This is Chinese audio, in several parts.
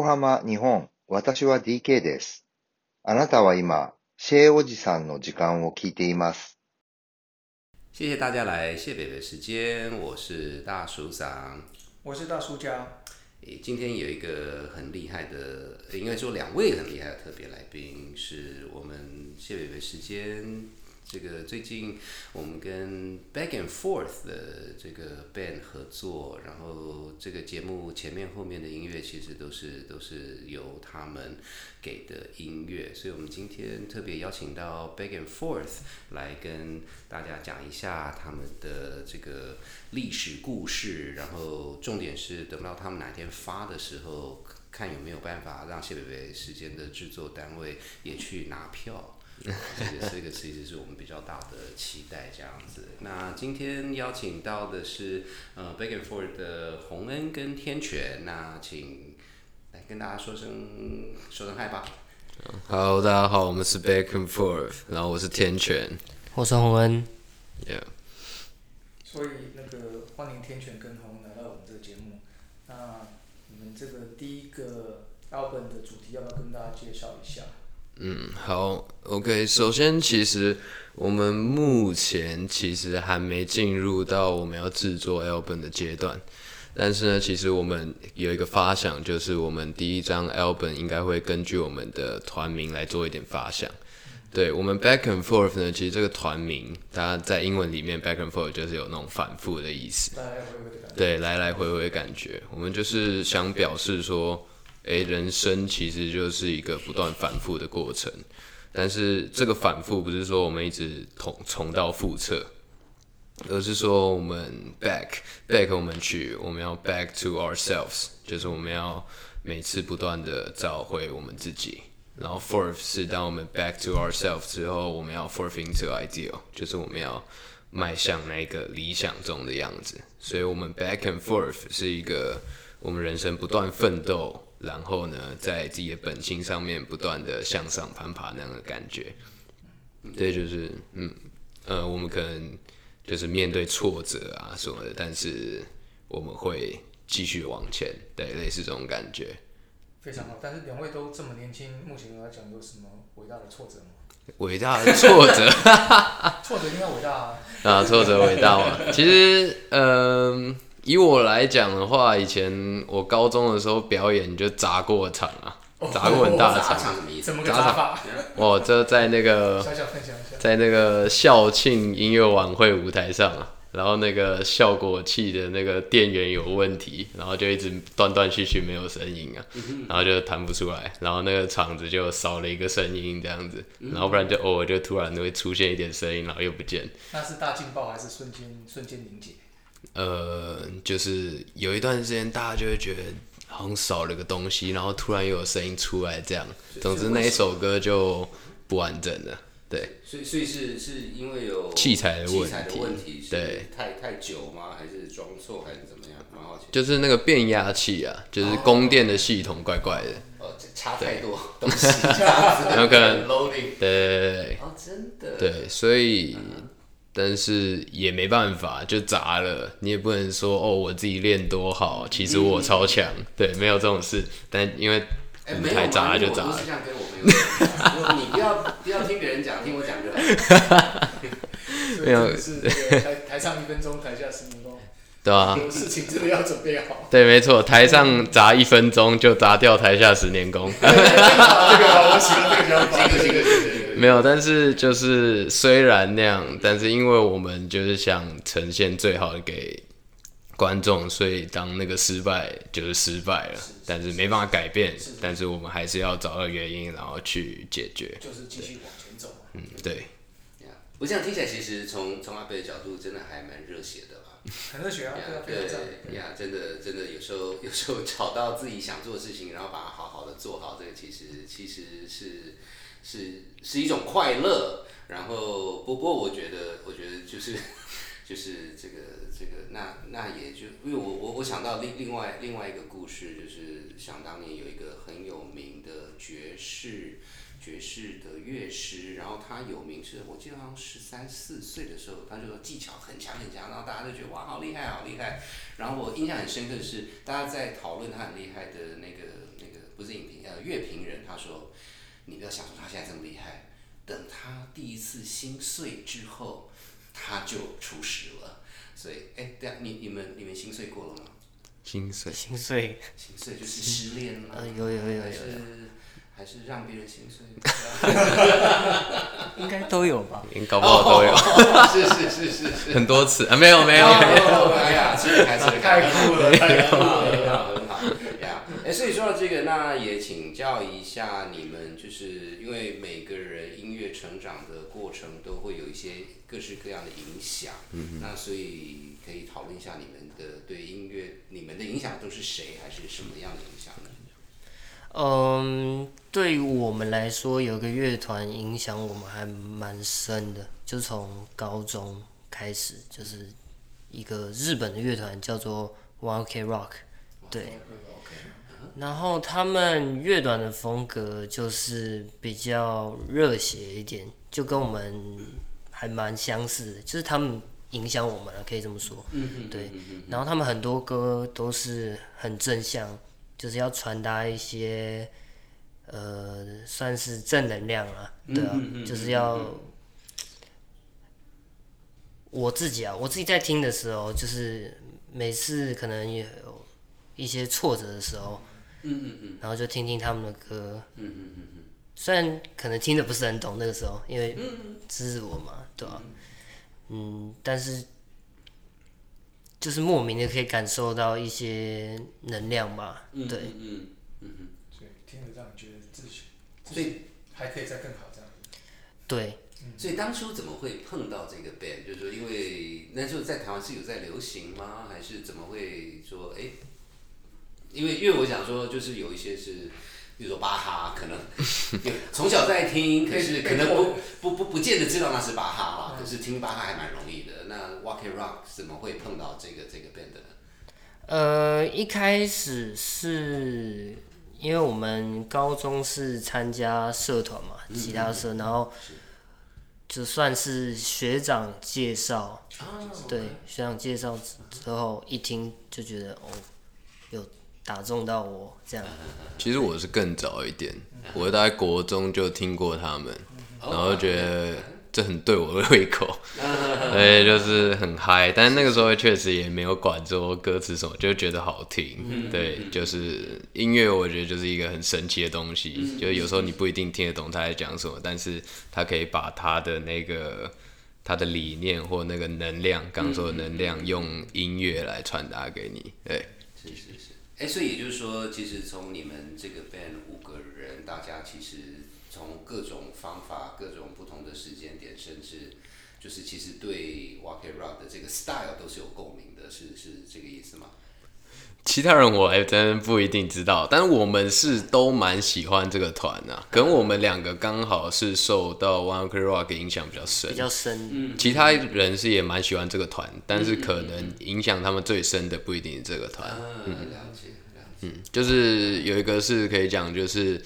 横浜、日本、私は DK です。あなたは今、シェーおじさんの時間を聞いています。谢谢大家来谢北北时间，我是大叔桑。我是大叔家，诶，今天有一个很厉害的，呃应该说两位很厉害的特别来宾，是我们谢北北时间。这个最近我们跟 Back and Forth 的这个 band 合作，然后这个节目前面后面的音乐其实都是都是由他们给的音乐，所以我们今天特别邀请到 Back and Forth 来跟大家讲一下他们的这个历史故事，然后重点是等到他们哪天发的时候，看有没有办法让谢北北时间的制作单位也去拿票。这个这个其实是我们比较大的期待，这样子。那今天邀请到的是呃 Back and Forth 的洪恩跟天权，那请来跟大家说声说声嗨吧。Hello，大家好，我们是 Back and Forth，然后我是天权我是洪恩，，Yeah，所以那个欢迎天权跟洪恩来到我们这个节目。那你们这个第一个 album 的主题要不要跟大家介绍一下？嗯，好，OK，首先其实我们目前其实还没进入到我们要制作 album 的阶段，但是呢，其实我们有一个发想，就是我们第一张 album 应该会根据我们的团名来做一点发想。对我们 Back and Forth 呢，其实这个团名，它在英文里面 Back and Forth 就是有那种反复的意思。对，来来回回的感觉。我们就是想表示说，诶，人生其实就是一个不断反复的过程，但是这个反复不是说我们一直重重蹈覆辙，而是说我们 back back 我们去，我们要 back to ourselves，就是我们要每次不断的找回我们自己。然后 forth 是当我们 back to ourselves 之后，我们要 forth into ideal，就是我们要迈向那个理想中的样子。所以，我们 back and forth 是一个我们人生不断奋斗，然后呢，在自己的本心上面不断的向上攀爬那样的感觉。对，就是嗯呃，我们可能就是面对挫折啊什么的，但是我们会继续往前，对，类似这种感觉。非常好，但是两位都这么年轻，目前来讲有什么伟大的挫折吗？伟大的挫折 挫折应该伟大啊，啊，挫折伟大嘛。其实，嗯、以我来讲的话，以前我高中的时候表演就砸过场啊，砸过很大的砸场。场什么意思怎？么个砸法？我这在那个小小分享一下。在那个校庆音乐晚会舞台上啊，然后那个效果器的那个电源有问题，然后就一直断断续续没有声音啊，然后就弹不出来，然后那个场子就少了一个声音这样子，然后不然就偶尔就突然会出现一点声音，然后又不见。那是大劲爆还是瞬间瞬间凝结？呃，就是有一段时间大家就会觉得好像少了个东西，然后突然又有声音出来这样。总之那一首歌就不完整了，对。所以所以是是因为有器材的问题器材的问题，对，太太久吗？还是装错还是怎么样？蛮好奇。就是那个变压器啊，就是供电的系统怪怪的，哦，这差太多东西，有可能 loading。对对对哦，真的。对对，所以但是也没办法，就砸了，你也不能说哦我自己练多好，其实我超强，对，没有这种事，但因为哎，舞台没有嘛砸就砸了因为我是这，样跟我朋友，你不要不要听别人讲，听我讲就好。没有是台台上一分钟，台下十年功。对啊，有事情真的要准备好。对，没错，台上砸一分钟就砸掉台下十年功。这个好，我喜欢这个想法。这个这个这个没有，但是就是虽然那样，但是因为我们就是想呈现最好的给观众，所以当那个失败就是失败了，但是没办法改变，但是我们还是要找到原因，然后去解决。就是继续往前走。嗯，对，呀我这样听起来，其实从从阿贝的角度，真的还蛮热血的吧？很热血啊，对啊，非常赞。呀，真的真的有时候有时候 找到自己想做的事情，然后把它好好的做好，这个其实其实是是是一种快乐。然后不不过我觉得我觉得就是就是这个这个那那也就因为我我我想到另另外另外一个故事，就是想当年有一个很有名的爵士。爵士的乐师，然后他有名是，我记得好像十三四岁的时候，他就说技巧很强很强，然后大家都觉得哇好厉害好厉害。然后我印象很深刻的是，大家在讨论他很厉害的那个那个，不不是影评呃乐评人，他说你不要想说他现在这么厉害，等他第一次心碎之后，他就出师了。所以，哎，对啊，你你们你们心碎过了吗？心碎。心碎，心碎就是失恋吗？呃，有有有有有，还是让别人心碎？应该都有吧？连搞不好都有、是是是是是。很多次啊，没有没有，哎呀，吃得开，吃得开，太酷了太酷很好，很好，很好呀。哎，所以说到这个，那也请教一下你们，就是因为每个人音乐成长的过程都会有一些各式各样的影响，嗯那所以可以讨论一下你们的对音乐，你们的影响都是谁，还是什么样的影响呢？嗯，对于我们来说，有个乐团影响我们还蛮深的，就从高中开始，就是一个日本的乐团叫做 One Ok Rock，对。然后他们乐团的风格就是比较热血一点，就跟我们还蛮相似的，就是他们影响我们了，可以这么说。对。然后他们很多歌都是很正向，就是要传达一些呃，算是正能量啊，对啊，就是要我自己啊，我自己在听的时候，就是每次可能有一些挫折的时候，嗯嗯嗯。然后就听听他们的歌，嗯嗯嗯嗯。虽然可能听的不是很懂那个时候，因为支持我嘛，对吧、嗯，但是就是莫名的可以感受到一些能量吧，对。嗯嗯嗯所以听着让你觉得自己所以还可以再更好这样子。对，所以当初怎么会碰到这个 band？就是说，因为那时候在台湾是有在流行吗？还是怎么会说，哎、因为因为我想说，就是有一些是，比如说巴哈，可能有从小在听，可是可能不不不不见得知道那是巴哈啦。可是听巴哈还蛮容易的。那 Walk and Rock 怎么会碰到这个这个 band 呢？呃，一开始是因为我们高中是参加社团嘛，吉他社，然后就算是学长介绍，对，学长介绍之后一听就觉得哦，有打中到我这样。其实我是更早一点，我大概国中就听过他们，然后觉得这很对我的胃口，所以，就是很嗨。但是那个时候确实也没有管说歌词什么，就觉得好听。对，就是音乐，我觉得就是一个很神奇的东西，就是有时候你不一定听得懂他在讲什么，但是他可以把他的那个。他的理念或那个能量，刚刚说的能量，用音乐来传达给你。对，哎、所以也就是说，其实从你们这个 band 五个人，大家其实从各种方法、各种不同的时间点，甚至就是其实对 Walk and Rock 的这个 style 都是有共鸣的，是是这个意思吗？其他人我还真不一定知道，但是我们是都蛮喜欢这个团啊。可能我们两个刚好是受到 One Ok Rock 影响比较深比，较深，嗯其他人是也蛮喜欢这个团，但是可能影响他们最深的不一定是这个团。嗯，了解了解。就是有一个是可以讲，就是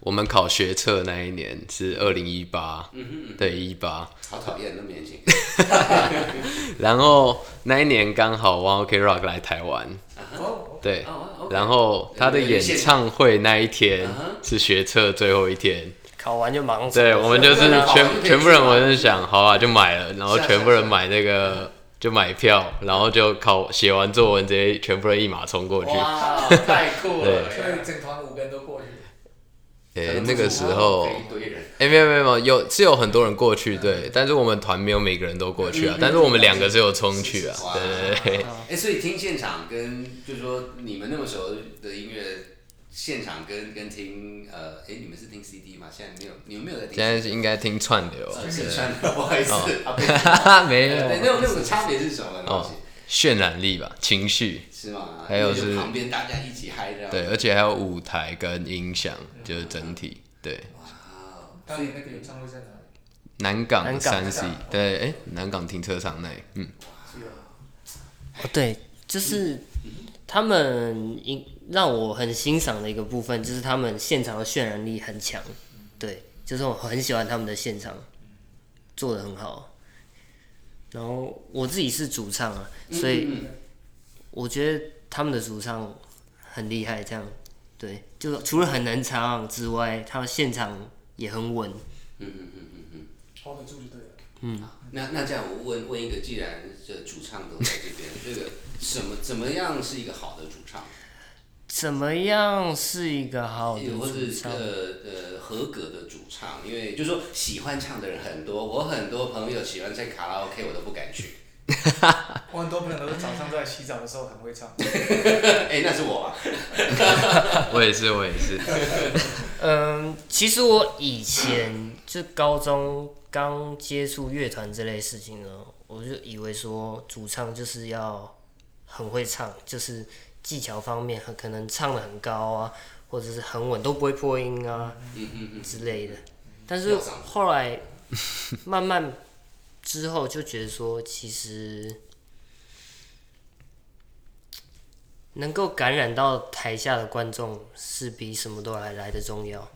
我们考学测那一年是二零一八，对一八，好讨厌那么年轻。然后那一年刚好 One Ok Rock 来台湾，哦，对，然后他的演唱会那一天是学测最后一天，考完就忙走。对我们就是全全部人，我就想，好啊，就买了，然后全部人买那个就买票，然后就考写完作文，直接全部人一马冲过去。哇，太酷了！所以整团五个人都过去。诶、那个时候，哎、没有没有没有，有是有很多人过去，对，但是我们团没有每个人都过去啊，但是我们两个是有冲去啊，对对对。哎、所以听现场跟就是说你们那么熟的音乐，现场跟跟听呃，哎、你们是听 CD 吗？现在没有，你们没有在听现在是应该听串流，呃是对，穿的，不好意思，没有对，那种那种差别是什么东西？渲染力吧，情绪，是吗？还有是旁边大家一起嗨的。对，而且还有舞台跟音响，就是整体，对。哇，那个演唱会在哪里？南港三 C，对，哎、南港停车场那里，嗯，哦，对，就是他们影让我很欣赏的一个部分，就是他们现场的渲染力很强。对，就是我很喜欢他们的现场，做的很好。然后我自己是主唱啊，所以我觉得他们的主唱很厉害，这样对，就除了很难唱之外，他现场也很稳。嗯嗯嗯嗯嗯 hold 得住就对了。嗯那那这样我问问一个，既然这主唱都在这边，这个什么怎么样是一个好的主唱，怎么样是一个好的或者主唱？是呃呃合格的主唱？因为就是说喜欢唱的人很多，我很多朋友喜欢在卡拉 OK，我都不敢去。我很多朋友都是早上在洗澡的时候很会唱。哎、那是我吧？我也是，我也是。嗯，其实我以前就高中刚接触乐团这类事情呢，我就以为说主唱就是要很会唱，就是技巧方面很可能唱的很高啊，或者是很稳都不会破音啊嗯嗯嗯，之类的。但是后来慢慢之后就觉得说，其实能够感染到台下的观众是比什么都还来的重要。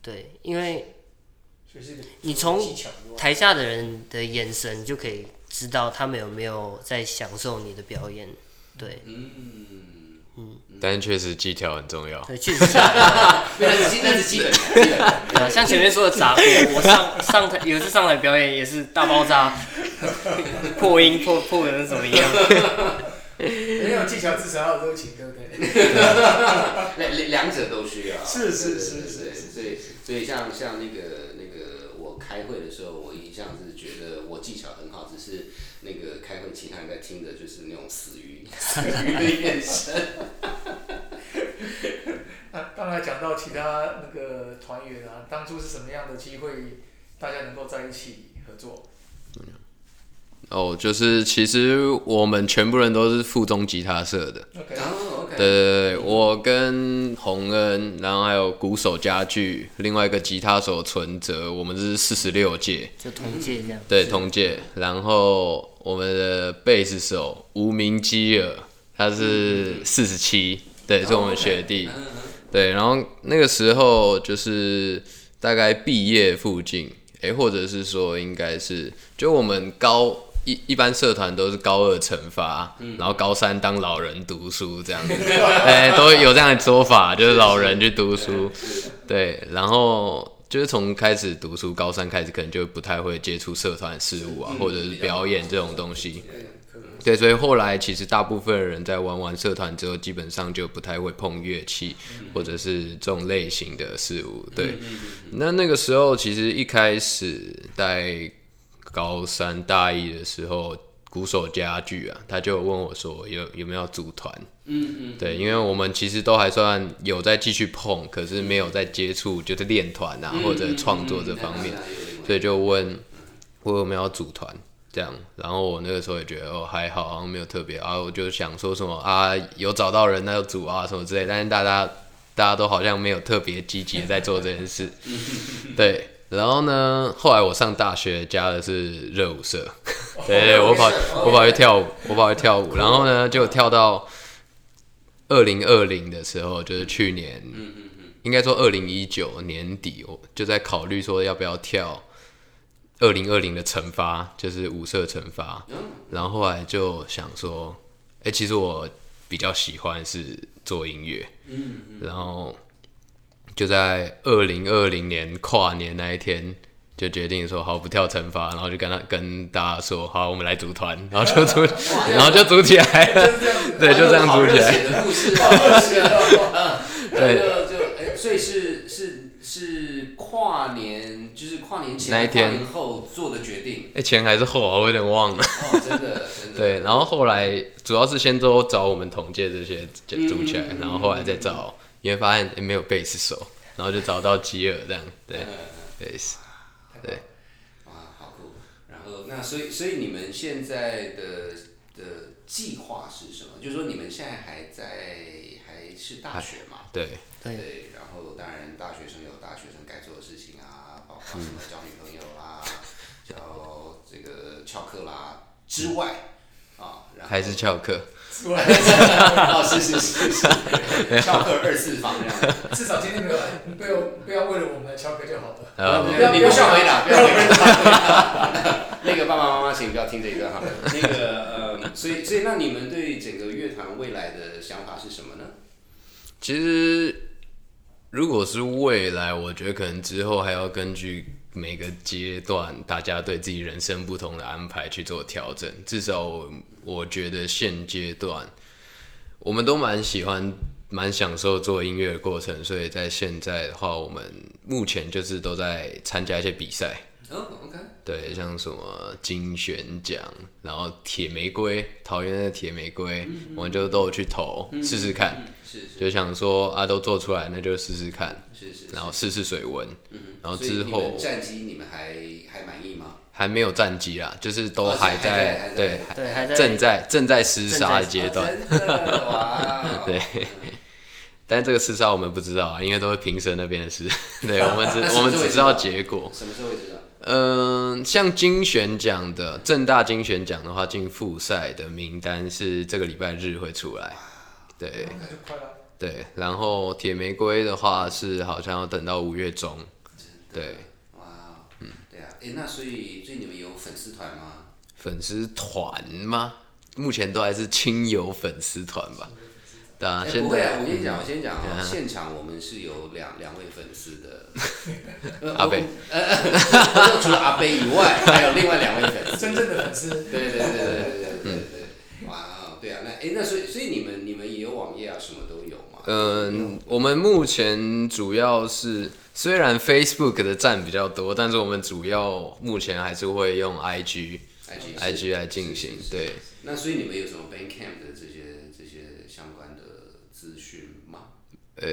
对，因为你从台下的人的眼神就可以知道他们有没有在享受你的表演。对，嗯嗯但是确实技巧很重要。对，确实。那是那是基本像前面说的杂货，我上上台有一次上台表演也是大爆炸，破音破破的跟什么一样。没有技巧，至少要有热情，对不对？两两两者都需要。是是对是是所以所以像像那个那个我开会的时候，我一向是觉得我技巧很好，只是其他人在听的就是那种死鱼死鱼的眼神。那刚才讲到其他那个团员啊，当初是什么样的机会，大家能够在一起合作？哦，就是其实我们全部人都是附中吉他社的。OK，哦，OK。对对对，我跟洪恩，然后还有鼓手家具，另外一个吉他手存折，我们是四十六届，就同届这样。对，同届。然后我们的贝斯手无名基尔，他是四十七，对，是我们学弟。嗯对，然后那个时候就是大概毕业附近，诶，或者是说应该是，就我们高一一般社团都是高二惩罚，然后高三当老人读书这样子，对，都有这样的说法，就是老人去读书，对，然后。就是从开始读书，高三开始可能就不太会接触社团事务啊，或者是表演这种东西。对，所以后来其实大部分人在玩完社团之后，基本上就不太会碰乐器，或者是这种类型的事物。对，那那个时候其实一开始在高三大一的时候，鼓手家具啊，他就问我说有有没有组团。嗯嗯，对，因为我们其实都还算有在继续碰，可是没有在接触就是练团啊或者创作这方面，所以就问我有没有要组团这样。然后我那个时候也觉得哦还好，好像没有特别啊，我就想说什么啊有找到人那就组啊什么之类，但是大家大家都好像没有特别积极的在做这件事，对。然后呢，后来我上大学加的是热舞社，对 对，我跑我跑去跳舞，我跑去跳舞，然后呢就跳到。二零二零的时候，就是去年，应该说二零一九年底，我就在考虑说要不要跳二零二零的惩罚，就是五色惩罚。然后后来就想说，哎、其实我比较喜欢是做音乐，然后就在二零二零年跨年那一天。就决定说好不跳惩罚，然后就跟他跟大家说好，我们来组团，然后就组，然后就组起来了，对，就这样组起来。对就就哎，所以是是是跨年，就是跨年前那一天跨年后做的决定。哎、前还是后啊？我有点忘了。哦，真的真的。对，然后后来主要是先都找我们同届这些组起来，嗯然后后来再找，因为发现、诶没有贝斯手，然后就找到吉尔这样，对，贝斯。对，哇，好酷！然后那所以所以你们现在的的计划是什么？就是说你们现在还在还是大学嘛？对，对对，然后当然大学生有大学生该做的事情啊，包括什么交女朋友啦、交这个翘课啦之外啊，然后还是翘课。之外，哦，是是是是，翘课二次方这样。至少今天没有不要不要为了我们来翘课就好了。呃，不要你不需要回答，不要回答。那个爸爸妈妈，请不要听这一段哈。那个呃，所以所以那你们对整个乐团未来的想法是什么呢？其实如果是未来，我觉得可能之后还要根据每个阶段大家对自己人生不同的安排去做调整。至少我我觉得现阶段我们都蛮喜欢、蛮享受做音乐的过程，所以在现在的话，我们目前就是都在参加一些比赛。哦，OK，对，像什么金选奖，然后铁玫瑰，桃园的铁玫瑰，我们就都有去投试试看，是是就想说啊，都做出来，那就试试看，是是，然后试试水温，然后之后战机你们还还满意吗？还没有战机啦，就是都哦还还在对对，还在正在正在厮杀的阶段，对。但这个厮杀我们不知道啊，因为都是评审那边的事。对，我们只 我们只知道结果。什么时候会知道？嗯，像精选奖的正大精选奖的话，进复赛的名单是这个礼拜日会出来。对那就快了。对，然后铁玫瑰的话是好像要等到五月中，对，哇，嗯，对啊，哎，那所以，所以你们有粉丝团吗？粉丝团吗？目前都还是亲友粉丝团吧，对啊。不啊，我先讲，我先讲啊。现场我们是有两两位粉丝的，阿北，除了阿北以外，还有另外两位粉丝，真正的粉丝。对对对对对对，嗯。哎，那所以所以你们你们也有网页啊，什么都有吗？嗯，我们目前主要是虽然 Facebook 的占比较多，但是我们主要目前还是会用 IG。IG IG 来进行，对，那所以你们有什么 Bandcamp 的这些这些相关的资讯吗？呃，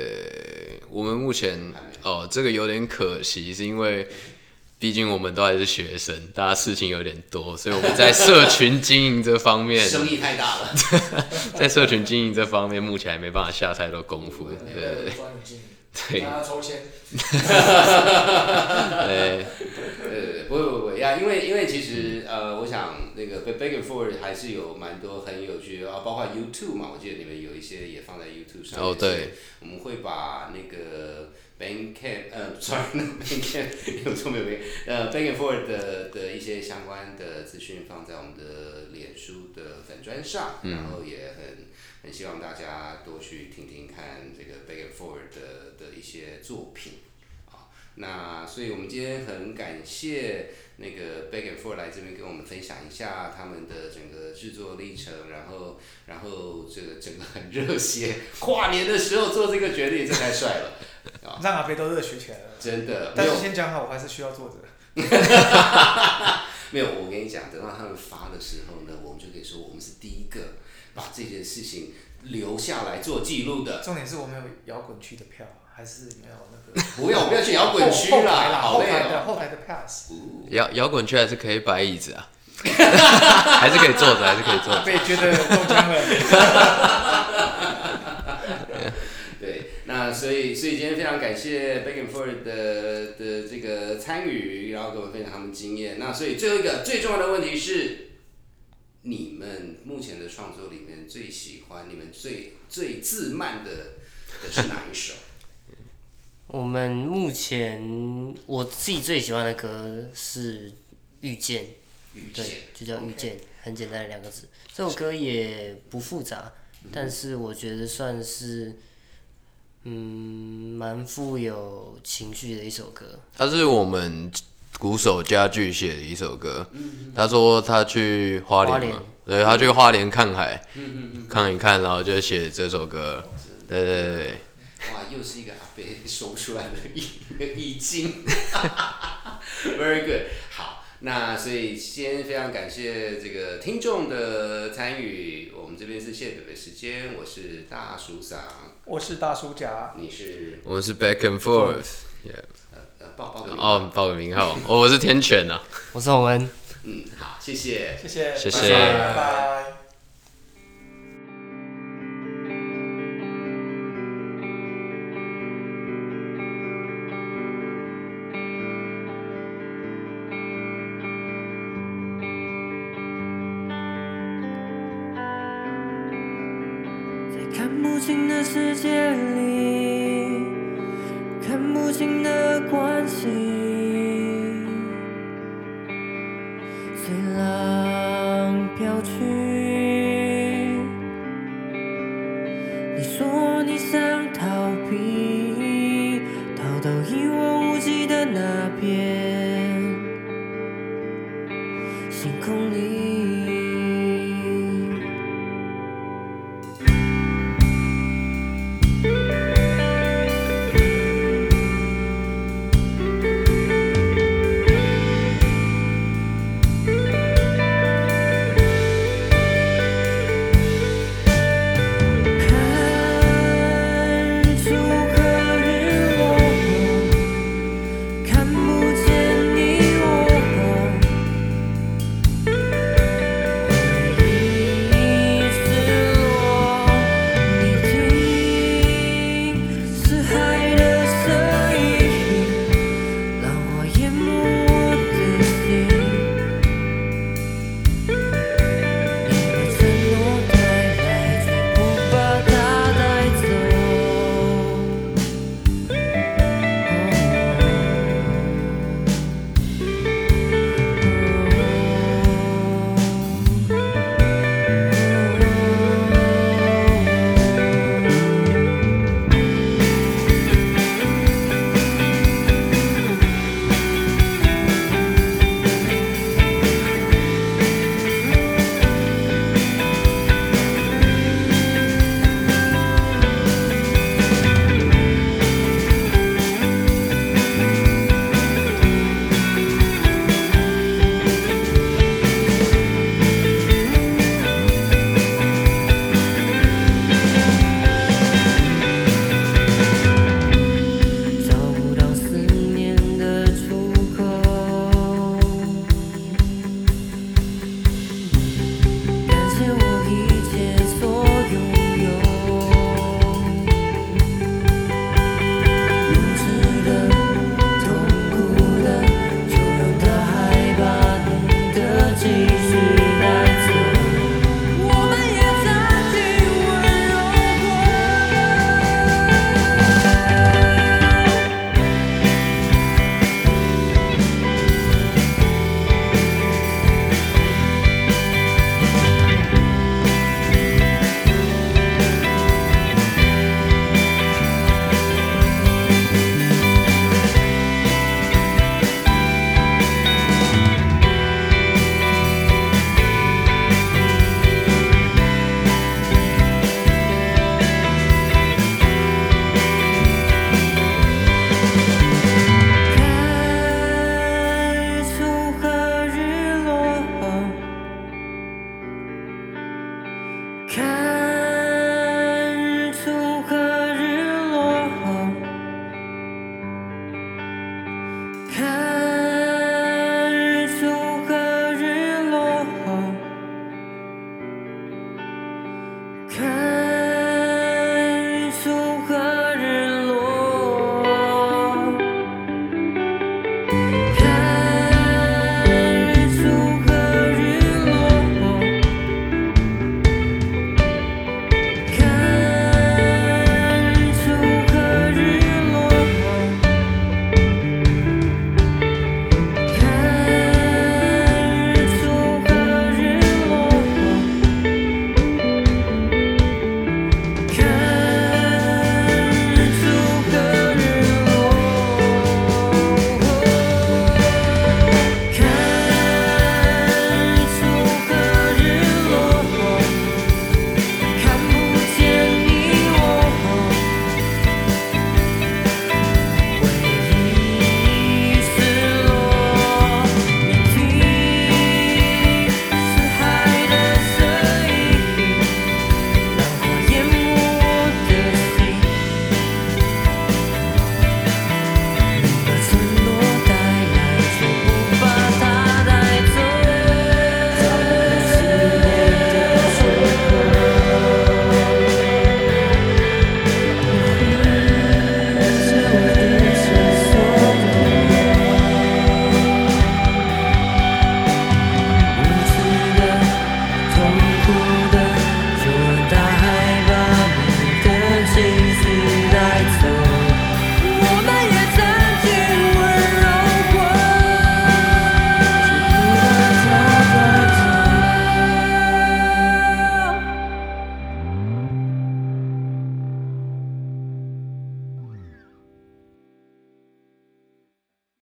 我们目前哦，这个有点可惜，是因为 毕竟我们都还是学生，大家事情有点多，所以我们在社群经营这方面，生意太大了，在社群经营这方面，目前还没办法下太多功夫。对对对抽签，对，呃，不会不会不会呀，因为因为其实呃，我想那个 Back and Forward 还是有蛮多很有趣的啊，包括 YouTube 嘛，我记得你们有一些也放在 YouTube 上。哦对，我们会把那个 Bandcamp 呃，sorry，那个 Bandcamp 有错没有没呃，Bank and Forward 的的一些相关的资讯放在我们的脸书的粉砖上，然后也很很希望大家多去听听看这个 Bank and Forward 的的一些作品。那所以，我们今天很感谢那个 Back and Forth 来这边跟我们分享一下他们的整个制作历程，然后，然后这个整个很热血，跨年的时候做这个决定，这太帅了，让阿飞都热血起来了。真的。没但有是先讲好，我还是需要坐着。没有，我跟你讲，等到他们发的时候呢，我们就可以说我们是第一个把这件事情留下来做记录的。重点是我们有摇滚区的票，还是没有那个不要，不要去摇滚区啦，好累后台的哦。后台的 pass。摇摇滚区还是可以摆椅子啊，还是可以坐着，还是可以坐着。被觉得中枪了。对，那所以所以今天非常感谢 Back and Forth 的的这个参与，然后跟我们分享他们经验。那所以最后一个最重要的问题是，你们目前的创作里面最喜欢、你们最最自慢的的是哪一首？我们目前我自己最喜欢的歌是《遇见》，对遇见，，就叫《遇见》，很简单的两个字。这首歌也不复杂，但是我觉得算是，嗯，蛮富有情绪的一首歌。它是我们鼓手家具写的一首歌。他说他去花花莲莲嘛，对他去花莲看海，看一看，然后就写这首歌。对对对对，哇，又是一个阿贝说不出来的意意境，very good。好，那所以先非常感谢这个听众的参与，我们这边是谢北北时间，我是大叔桑，我是大叔甲，你是我们是 back and forth。呃呃报报个名哦，报个名号，哦我是天犬呐、我是洪恩。嗯，好，谢谢。谢谢，谢谢拜拜。在看不清的世界里，无的关心。